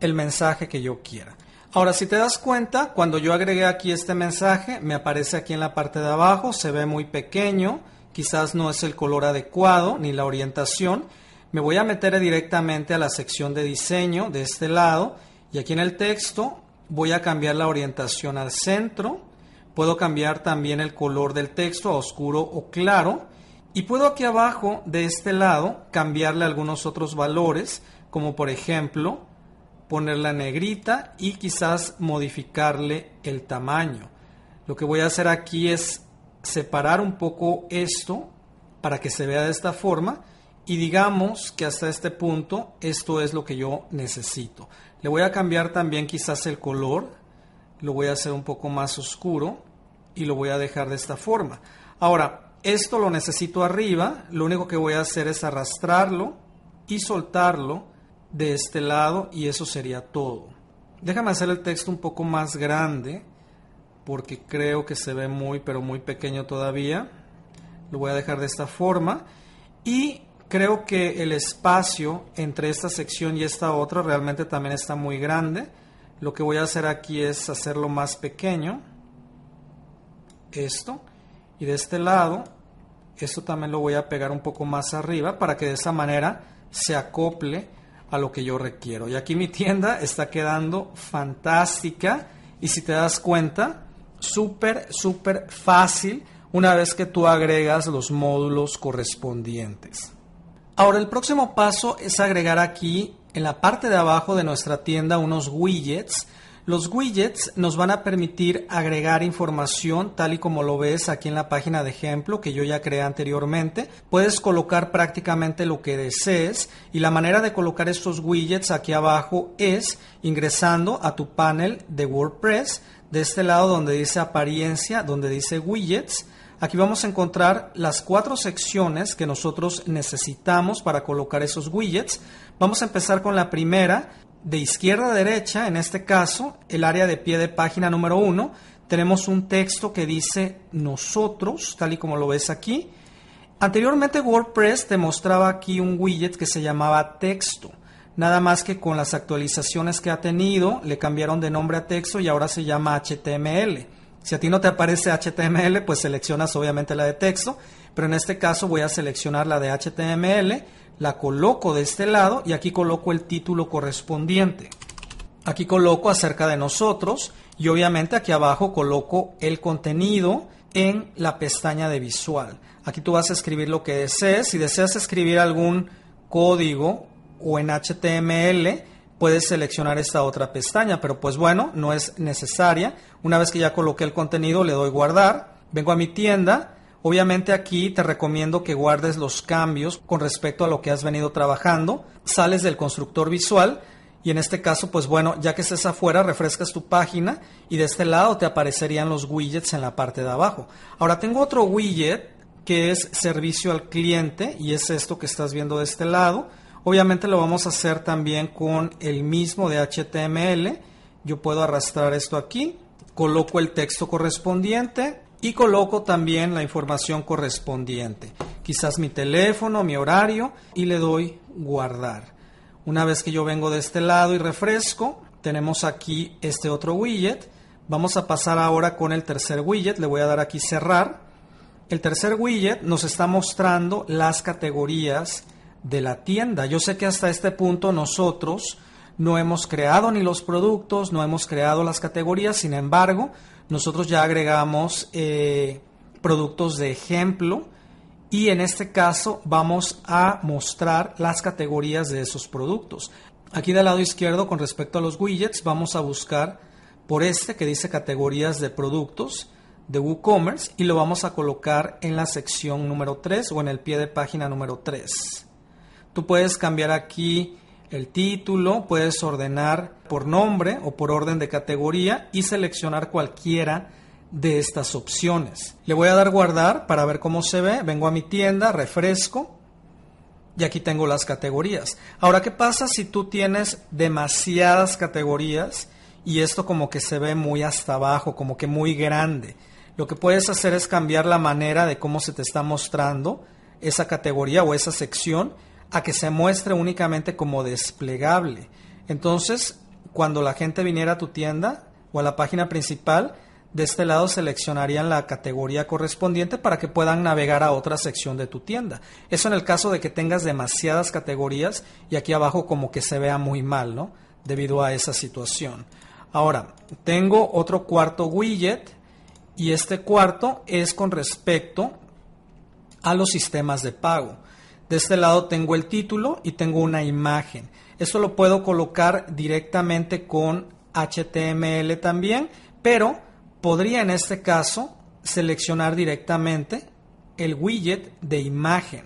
el mensaje que yo quiera. Ahora, si te das cuenta, cuando yo agregué aquí este mensaje, me aparece aquí en la parte de abajo, se ve muy pequeño, quizás no es el color adecuado ni la orientación. Me voy a meter directamente a la sección de diseño de este lado y aquí en el texto voy a cambiar la orientación al centro. Puedo cambiar también el color del texto a oscuro o claro. Y puedo aquí abajo de este lado cambiarle algunos otros valores, como por ejemplo ponerla negrita y quizás modificarle el tamaño. Lo que voy a hacer aquí es separar un poco esto para que se vea de esta forma y digamos que hasta este punto esto es lo que yo necesito. Le voy a cambiar también quizás el color, lo voy a hacer un poco más oscuro y lo voy a dejar de esta forma. Ahora, esto lo necesito arriba, lo único que voy a hacer es arrastrarlo y soltarlo de este lado y eso sería todo. Déjame hacer el texto un poco más grande porque creo que se ve muy pero muy pequeño todavía. Lo voy a dejar de esta forma y creo que el espacio entre esta sección y esta otra realmente también está muy grande. Lo que voy a hacer aquí es hacerlo más pequeño. Esto. Y de este lado, esto también lo voy a pegar un poco más arriba para que de esa manera se acople a lo que yo requiero. Y aquí mi tienda está quedando fantástica. Y si te das cuenta, súper, súper fácil una vez que tú agregas los módulos correspondientes. Ahora el próximo paso es agregar aquí en la parte de abajo de nuestra tienda unos widgets. Los widgets nos van a permitir agregar información tal y como lo ves aquí en la página de ejemplo que yo ya creé anteriormente. Puedes colocar prácticamente lo que desees y la manera de colocar estos widgets aquí abajo es ingresando a tu panel de WordPress de este lado donde dice apariencia, donde dice widgets Aquí vamos a encontrar las cuatro secciones que nosotros necesitamos para colocar esos widgets. Vamos a empezar con la primera, de izquierda a derecha, en este caso, el área de pie de página número uno. Tenemos un texto que dice nosotros, tal y como lo ves aquí. Anteriormente WordPress te mostraba aquí un widget que se llamaba texto. Nada más que con las actualizaciones que ha tenido, le cambiaron de nombre a texto y ahora se llama HTML. Si a ti no te aparece HTML, pues seleccionas obviamente la de texto, pero en este caso voy a seleccionar la de HTML, la coloco de este lado y aquí coloco el título correspondiente. Aquí coloco acerca de nosotros y obviamente aquí abajo coloco el contenido en la pestaña de visual. Aquí tú vas a escribir lo que desees. Si deseas escribir algún código o en HTML, puedes seleccionar esta otra pestaña, pero pues bueno, no es necesaria. Una vez que ya coloqué el contenido, le doy guardar, vengo a mi tienda. Obviamente aquí te recomiendo que guardes los cambios con respecto a lo que has venido trabajando. Sales del constructor visual y en este caso, pues bueno, ya que estés afuera, refrescas tu página y de este lado te aparecerían los widgets en la parte de abajo. Ahora tengo otro widget que es servicio al cliente y es esto que estás viendo de este lado Obviamente lo vamos a hacer también con el mismo de HTML. Yo puedo arrastrar esto aquí, coloco el texto correspondiente y coloco también la información correspondiente. Quizás mi teléfono, mi horario y le doy guardar. Una vez que yo vengo de este lado y refresco, tenemos aquí este otro widget. Vamos a pasar ahora con el tercer widget. Le voy a dar aquí cerrar. El tercer widget nos está mostrando las categorías de la tienda. Yo sé que hasta este punto nosotros no hemos creado ni los productos, no hemos creado las categorías, sin embargo, nosotros ya agregamos eh, productos de ejemplo y en este caso vamos a mostrar las categorías de esos productos. Aquí del lado izquierdo con respecto a los widgets vamos a buscar por este que dice categorías de productos de WooCommerce y lo vamos a colocar en la sección número 3 o en el pie de página número 3. Tú puedes cambiar aquí el título, puedes ordenar por nombre o por orden de categoría y seleccionar cualquiera de estas opciones. Le voy a dar guardar para ver cómo se ve. Vengo a mi tienda, refresco y aquí tengo las categorías. Ahora, ¿qué pasa si tú tienes demasiadas categorías y esto como que se ve muy hasta abajo, como que muy grande? Lo que puedes hacer es cambiar la manera de cómo se te está mostrando esa categoría o esa sección a que se muestre únicamente como desplegable. Entonces, cuando la gente viniera a tu tienda o a la página principal, de este lado seleccionarían la categoría correspondiente para que puedan navegar a otra sección de tu tienda. Eso en el caso de que tengas demasiadas categorías y aquí abajo como que se vea muy mal, ¿no? Debido a esa situación. Ahora, tengo otro cuarto widget y este cuarto es con respecto a los sistemas de pago. De este lado tengo el título y tengo una imagen. Esto lo puedo colocar directamente con HTML también, pero podría en este caso seleccionar directamente el widget de imagen.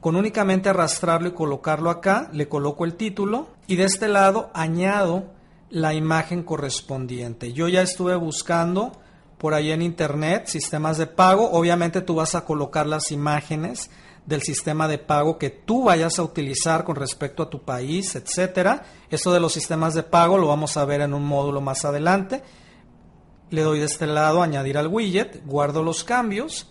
Con únicamente arrastrarlo y colocarlo acá, le coloco el título y de este lado añado la imagen correspondiente. Yo ya estuve buscando por ahí en internet, sistemas de pago. Obviamente tú vas a colocar las imágenes del sistema de pago que tú vayas a utilizar con respecto a tu país, etcétera. Eso de los sistemas de pago lo vamos a ver en un módulo más adelante. Le doy de este lado añadir al widget, guardo los cambios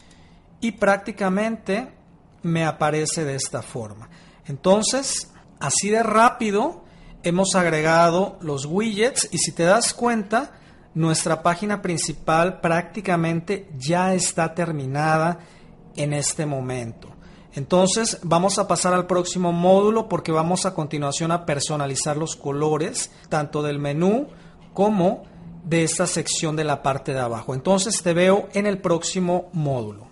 y prácticamente me aparece de esta forma. Entonces, así de rápido hemos agregado los widgets y si te das cuenta, nuestra página principal prácticamente ya está terminada en este momento. Entonces vamos a pasar al próximo módulo porque vamos a continuación a personalizar los colores tanto del menú como de esta sección de la parte de abajo. Entonces te veo en el próximo módulo.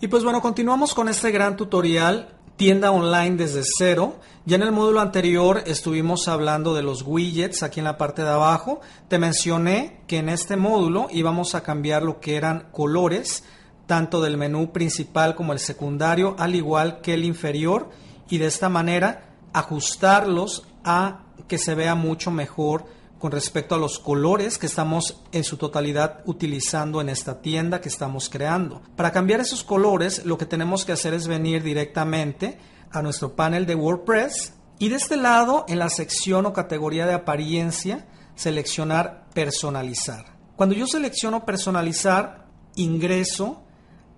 Y pues bueno, continuamos con este gran tutorial tienda online desde cero. Ya en el módulo anterior estuvimos hablando de los widgets aquí en la parte de abajo. Te mencioné que en este módulo íbamos a cambiar lo que eran colores tanto del menú principal como el secundario, al igual que el inferior, y de esta manera ajustarlos a que se vea mucho mejor con respecto a los colores que estamos en su totalidad utilizando en esta tienda que estamos creando. Para cambiar esos colores, lo que tenemos que hacer es venir directamente a nuestro panel de WordPress y de este lado, en la sección o categoría de apariencia, seleccionar personalizar. Cuando yo selecciono personalizar, ingreso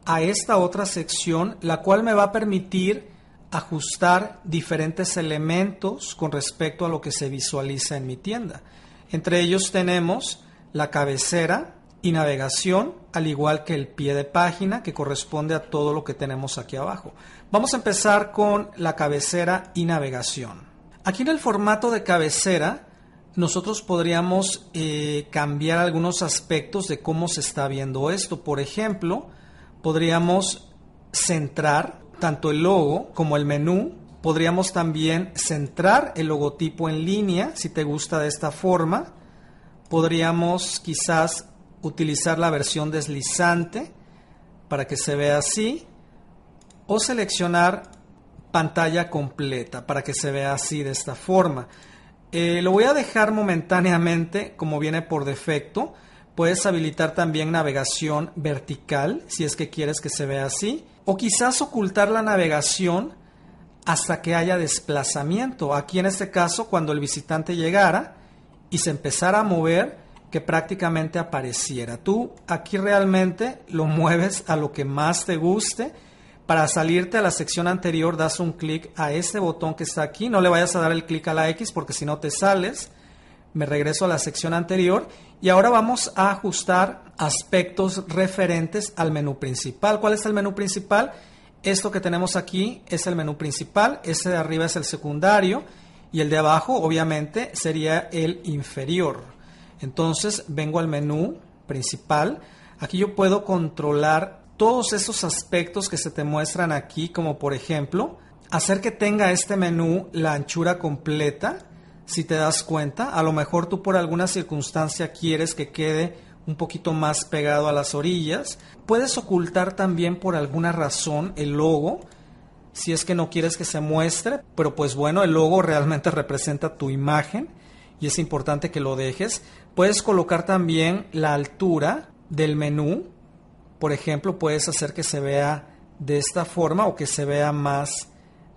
a esta otra sección, la cual me va a permitir ajustar diferentes elementos con respecto a lo que se visualiza en mi tienda. Entre ellos tenemos la cabecera y navegación, al igual que el pie de página que corresponde a todo lo que tenemos aquí abajo. Vamos a empezar con la cabecera y navegación. Aquí en el formato de cabecera, nosotros podríamos eh, cambiar algunos aspectos de cómo se está viendo esto. Por ejemplo, podríamos centrar tanto el logo como el menú. Podríamos también centrar el logotipo en línea, si te gusta de esta forma. Podríamos quizás utilizar la versión deslizante para que se vea así. O seleccionar pantalla completa para que se vea así de esta forma. Eh, lo voy a dejar momentáneamente como viene por defecto Puedes habilitar también navegación vertical si es que quieres que se vea así. O quizás ocultar la navegación hasta que haya desplazamiento. Aquí en este caso, cuando el visitante llegara y se empezara a mover, que prácticamente apareciera. Tú aquí realmente lo mueves a lo que más te guste. Para salirte a la sección anterior das un clic a este botón que está aquí. No le vayas a dar el clic a la X porque si no te sales me regreso a la sección anterior y ahora vamos a ajustar aspectos referentes al menú principal. ¿Cuál es el menú principal? Esto que tenemos aquí es el menú principal, ese de arriba es el secundario y el de abajo obviamente sería el inferior. Entonces vengo al menú principal. Aquí yo puedo controlar todos esos aspectos que se te muestran aquí, como por ejemplo, hacer que tenga este menú la anchura completa si te das cuenta. A lo mejor tú por alguna circunstancia quieres que quede un poquito más pegado a las orillas. Puedes ocultar también por alguna razón el logo, si es que no quieres que se muestre, pero pues bueno, el logo realmente representa tu imagen y es importante que lo dejes. Puedes colocar también la altura del menú. Por ejemplo, puedes hacer que se vea de esta forma o que se vea más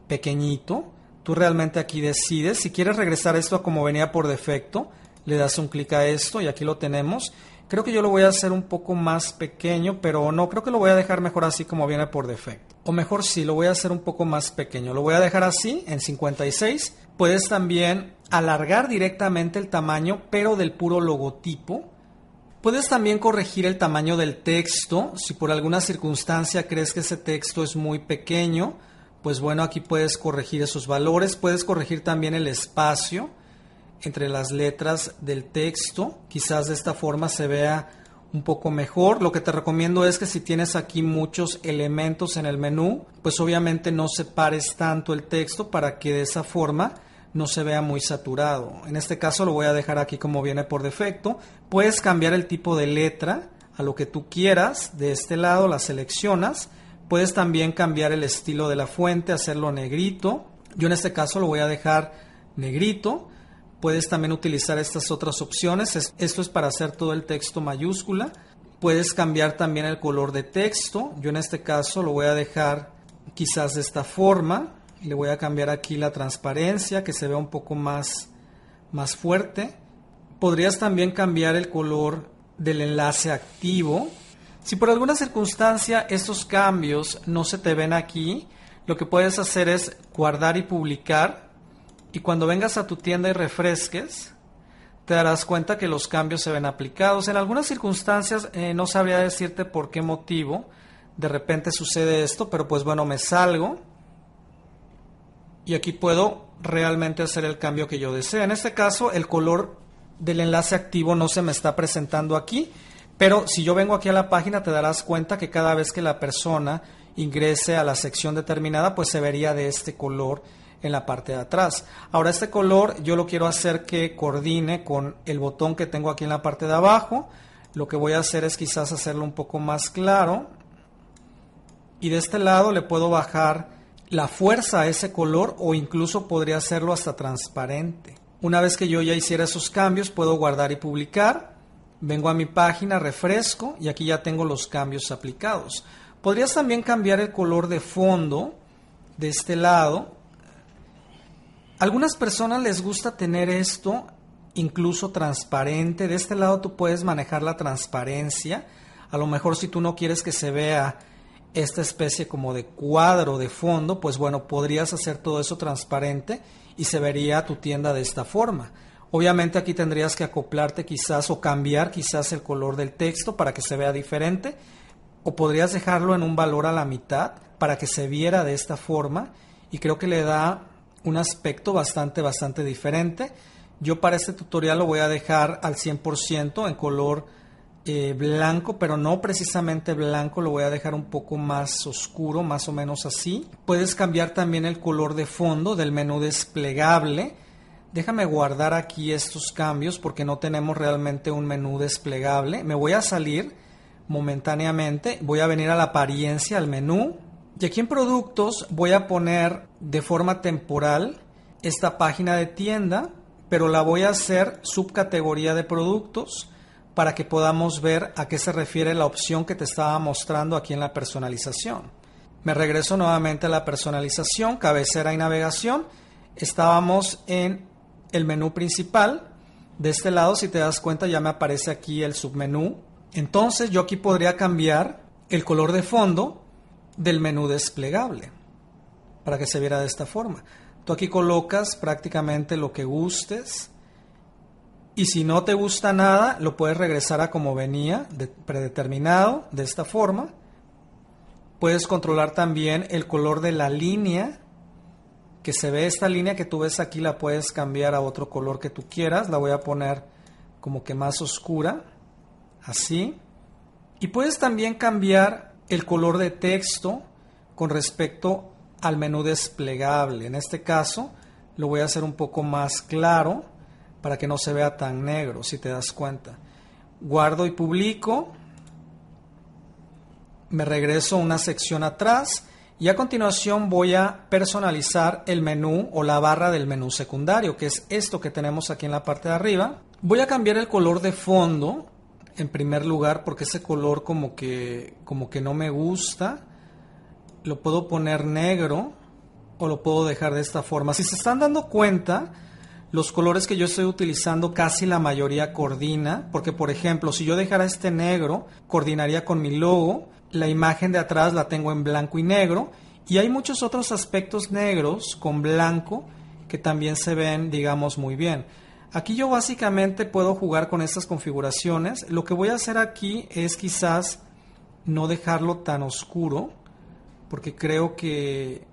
pequeñito. Tú realmente aquí decides. Si quieres regresar esto a como venía por defecto, le das un clic a esto y aquí lo tenemos. Creo que yo lo voy a hacer un poco más pequeño, pero no, creo que lo voy a dejar mejor así como viene por defecto. O mejor sí, lo voy a hacer un poco más pequeño. Lo voy a dejar así en 56. Puedes también alargar directamente el tamaño, pero del puro logotipo. Puedes también corregir el tamaño del texto. Si por alguna circunstancia crees que ese texto es muy pequeño, pues bueno, aquí puedes corregir esos valores, puedes corregir también el espacio entre las letras del texto, quizás de esta forma se vea un poco mejor. Lo que te recomiendo es que si tienes aquí muchos elementos en el menú, pues obviamente no separes tanto el texto para que de esa forma no se vea muy saturado. En este caso lo voy a dejar aquí como viene por defecto. Puedes cambiar el tipo de letra a lo que tú quieras. De este lado la seleccionas Puedes también cambiar el estilo de la fuente, hacerlo negrito. Yo en este caso lo voy a dejar negrito. Puedes también utilizar estas otras opciones. Esto es para hacer todo el texto mayúscula. Puedes cambiar también el color de texto. Yo en este caso lo voy a dejar quizás de esta forma. Le voy a cambiar aquí la transparencia, que se vea un poco más, más fuerte. Podrías también cambiar el color del enlace activo. Si por alguna circunstancia estos cambios no se te ven aquí, lo que puedes hacer es guardar y publicar. Y cuando vengas a tu tienda y refresques, te darás cuenta que los cambios se ven aplicados. En algunas circunstancias eh, no sabría decirte por qué motivo de repente sucede esto, pero pues bueno, me salgo y aquí puedo realmente hacer el cambio que yo deseo. En este caso, el color del enlace activo no se me está presentando aquí, pero si yo vengo aquí a la página te darás cuenta que cada vez que la persona ingrese a la sección determinada, pues se vería de este color en la parte de atrás. Ahora este color yo lo quiero hacer que coordine con el botón que tengo aquí en la parte de abajo. Lo que voy a hacer es quizás hacerlo un poco más claro. Y de este lado le puedo bajar la fuerza a ese color o incluso podría hacerlo hasta transparente. Una vez que yo ya hiciera esos cambios puedo guardar y publicar. Vengo a mi página, refresco y aquí ya tengo los cambios aplicados. Podrías también cambiar el color de fondo de este lado algunas personas les gusta tener esto incluso transparente. De este lado tú puedes manejar la transparencia. A lo mejor si tú no quieres que se vea esta especie como de cuadro de fondo, pues bueno, podrías hacer todo eso transparente y se vería tu tienda de esta forma. Obviamente aquí tendrías que acoplarte quizás o cambiar quizás el color del texto para que se vea diferente o podrías dejarlo en un valor a la mitad para que se viera de esta forma y creo que le da un aspecto bastante, bastante diferente. Yo para este tutorial lo voy a dejar al 100% en color eh, blanco, pero no precisamente blanco, lo voy a dejar un poco más oscuro, más o menos así. Puedes cambiar también el color de fondo del menú desplegable. Déjame guardar aquí estos cambios porque no tenemos realmente un menú desplegable. Me voy a salir momentáneamente, voy a venir a la apariencia, al menú, y aquí en productos voy a poner de forma temporal esta página de tienda, pero la voy a hacer subcategoría de productos para que podamos ver a qué se refiere la opción que te estaba mostrando aquí en la personalización. Me regreso nuevamente a la personalización, cabecera y navegación. Estábamos en el menú principal. De este lado, si te das cuenta, ya me aparece aquí el submenú. Entonces yo aquí podría cambiar el color de fondo del menú desplegable para que se viera de esta forma. Tú aquí colocas prácticamente lo que gustes y si no te gusta nada lo puedes regresar a como venía, predeterminado, de esta forma. Puedes controlar también el color de la línea que se ve esta línea que tú ves aquí la puedes cambiar a otro color que tú quieras. La voy a poner como que más oscura, así. Y puedes también cambiar el color de texto con respecto al menú desplegable. En este caso lo voy a hacer un poco más claro para que no se vea tan negro, si te das cuenta. Guardo y publico. Me regreso una sección atrás y a continuación voy a personalizar el menú o la barra del menú secundario, que es esto que tenemos aquí en la parte de arriba. Voy a cambiar el color de fondo en primer lugar porque ese color como que, como que no me gusta. Lo puedo poner negro o lo puedo dejar de esta forma. Si se están dando cuenta, los colores que yo estoy utilizando casi la mayoría coordina, porque por ejemplo, si yo dejara este negro, coordinaría con mi logo, la imagen de atrás la tengo en blanco y negro, y hay muchos otros aspectos negros con blanco que también se ven, digamos, muy bien. Aquí yo básicamente puedo jugar con estas configuraciones. Lo que voy a hacer aquí es quizás no dejarlo tan oscuro, porque creo que,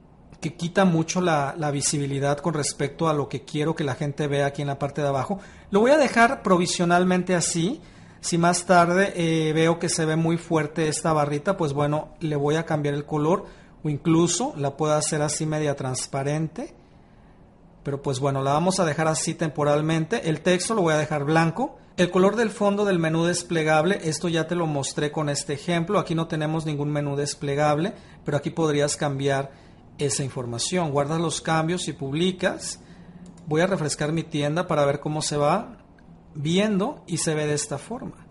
quita mucho la, visibilidad con respecto a lo que quiero que la gente vea aquí en la parte de abajo. Lo voy a dejar provisionalmente así. Si más tarde eh, veo que se ve muy fuerte esta barrita, pues bueno, le voy a cambiar el color o incluso la puedo hacer así media transparente pero pues bueno, la vamos a dejar así temporalmente. El texto lo voy a dejar blanco. El color del fondo del menú desplegable, esto ya te lo mostré con este ejemplo. Aquí no tenemos ningún menú desplegable, pero aquí podrías cambiar esa información. Guardas los cambios y publicas. Voy a refrescar mi tienda para ver cómo se va viendo y se ve de esta forma.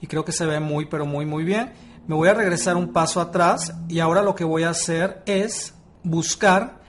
y creo que se ve muy pero muy muy bien. Me voy a regresar un paso atrás y ahora lo que voy a hacer es buscar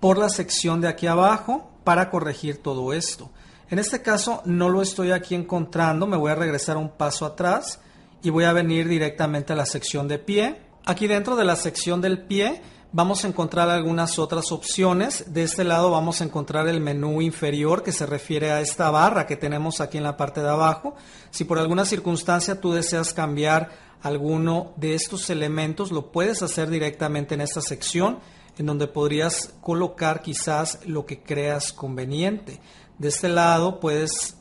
por la sección de aquí abajo para corregir todo esto. En este caso no lo estoy aquí encontrando, me voy a regresar un paso atrás y voy a venir directamente a la sección de pie. Aquí dentro de la sección del pie vamos a encontrar algunas otras opciones. De este lado vamos a encontrar el menú inferior que se refiere a esta barra que tenemos aquí en la parte de abajo. Si por alguna circunstancia tú deseas cambiar alguno de estos elementos, lo puedes hacer directamente en esta sección en donde podrías colocar quizás lo que creas conveniente. De este lado puedes,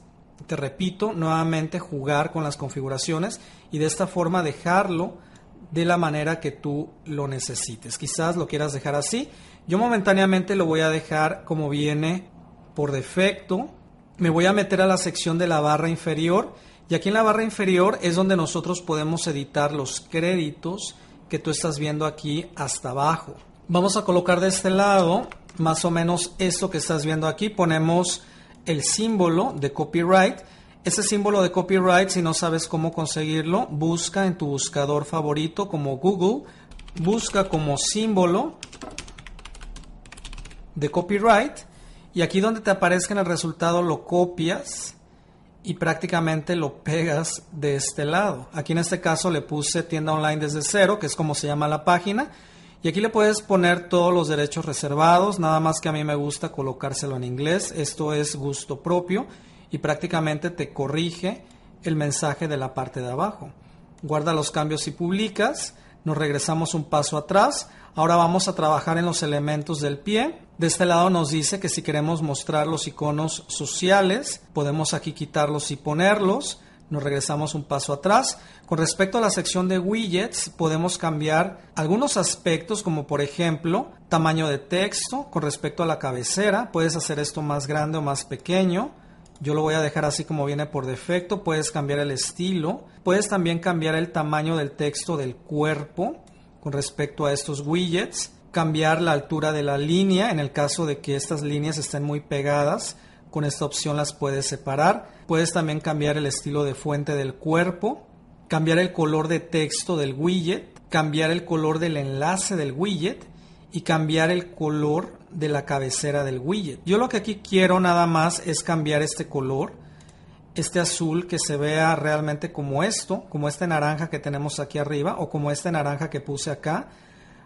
te repito, nuevamente jugar con las configuraciones y de esta forma dejarlo de la manera que tú lo necesites. Quizás lo quieras dejar así. Yo momentáneamente lo voy a dejar como viene por defecto. Me voy a meter a la sección de la barra inferior y aquí en la barra inferior es donde nosotros podemos editar los créditos que tú estás viendo aquí hasta abajo. Vamos a colocar de este lado más o menos esto que estás viendo aquí. Ponemos el símbolo de copyright ese símbolo de copyright, si no sabes cómo conseguirlo, busca en tu buscador favorito como Google, busca como símbolo de copyright y aquí donde te aparezca en el resultado lo copias y prácticamente lo pegas de este lado. Aquí en este caso le puse tienda online desde cero, que es como se llama la página. Y aquí le puedes poner todos los derechos reservados, nada más que a mí me gusta colocárselo en inglés. Esto es gusto propio y prácticamente te corrige el mensaje de la parte de abajo. Guarda los cambios y publicas. Nos regresamos un paso atrás. Ahora vamos a trabajar en los elementos del pie. De este lado nos dice que si queremos mostrar los iconos sociales, podemos aquí quitarlos y ponerlos. Nos regresamos un paso atrás. Con respecto a la sección de widgets, podemos cambiar algunos aspectos como por ejemplo tamaño de texto con respecto a la cabecera. Puedes hacer esto más grande o más pequeño. Yo lo voy a dejar así como viene por defecto. Puedes cambiar el estilo. Puedes también cambiar el tamaño del texto del cuerpo con respecto a estos widgets. Cambiar la altura de la línea en el caso de que estas líneas estén muy pegadas. Con esta opción las puedes separar. Puedes también cambiar el estilo de fuente del cuerpo. Cambiar el color de texto del widget. Cambiar el color del enlace del widget. Y cambiar el color de la cabecera del widget. Yo lo que aquí quiero nada más es cambiar este color, este azul que se vea realmente como esto, como este naranja que tenemos aquí arriba o como este naranja que puse acá.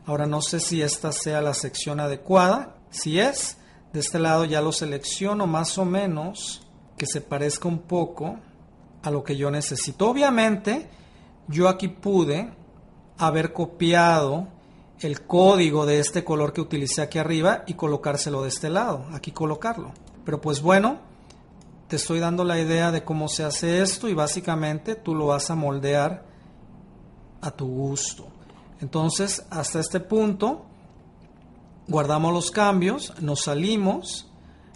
Ahora no sé si esta sea la sección adecuada. Si es, de este lado ya lo selecciono más o menos que se parezca un poco a lo que yo necesito. Obviamente, yo aquí pude haber copiado el código de este color que utilicé aquí arriba y colocárselo de este lado, aquí colocarlo. Pero pues bueno, te estoy dando la idea de cómo se hace esto y básicamente tú lo vas a moldear a tu gusto. Entonces, hasta este punto, guardamos los cambios, nos salimos,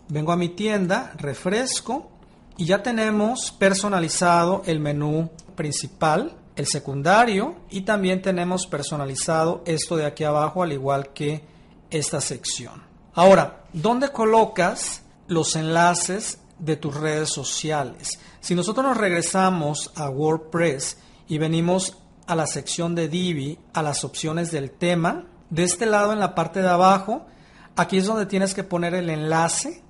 vengo a mi tienda, refresco y ya tenemos personalizado el menú principal el secundario y también tenemos personalizado esto de aquí abajo al igual que esta sección. Ahora, ¿dónde colocas los enlaces de tus redes sociales? Si nosotros nos regresamos a WordPress y venimos a la sección de Divi, a las opciones del tema, de este lado en la parte de abajo, aquí es donde tienes que poner el enlace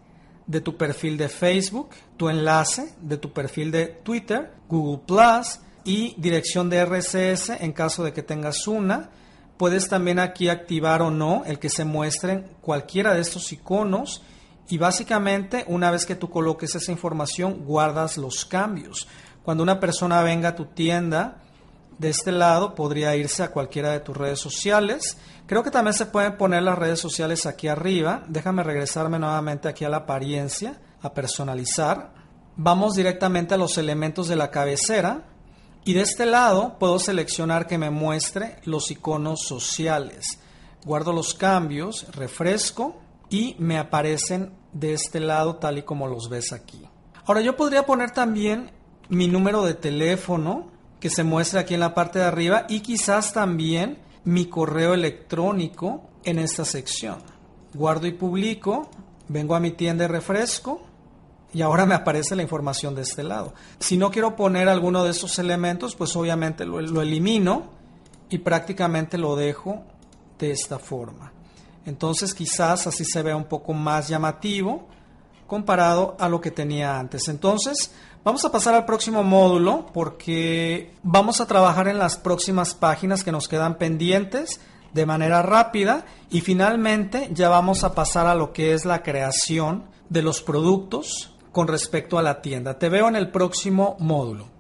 de tu perfil de Facebook, tu enlace de tu perfil de Twitter, Google Plus, y dirección de RCS en caso de que tengas una. Puedes también aquí activar o no el que se muestren cualquiera de estos iconos y básicamente una vez que tú coloques esa información guardas los cambios. Cuando una persona venga a tu tienda de este lado podría irse a cualquiera de tus redes sociales. Creo que también se pueden poner las redes sociales aquí arriba. Déjame regresarme nuevamente aquí a la apariencia, a personalizar. Vamos directamente a los elementos de la cabecera y de este lado puedo seleccionar que me muestre los iconos sociales. Guardo los cambios, refresco y me aparecen de este lado tal y como los ves aquí. Ahora yo podría poner también mi número de teléfono que se muestra aquí en la parte de arriba y quizás también mi correo electrónico en esta sección. Guardo y publico, vengo a mi tienda de refresco y ahora me aparece la información de este lado. Si no quiero poner alguno de esos elementos, pues obviamente lo, lo elimino y prácticamente lo dejo de esta forma. Entonces quizás así se vea un poco más llamativo comparado a lo que tenía antes. Entonces vamos a pasar al próximo módulo porque vamos a trabajar en las próximas páginas que nos quedan pendientes de manera rápida y finalmente ya vamos a pasar a lo que es la creación de los productos con respecto a la tienda. Te veo en el próximo módulo.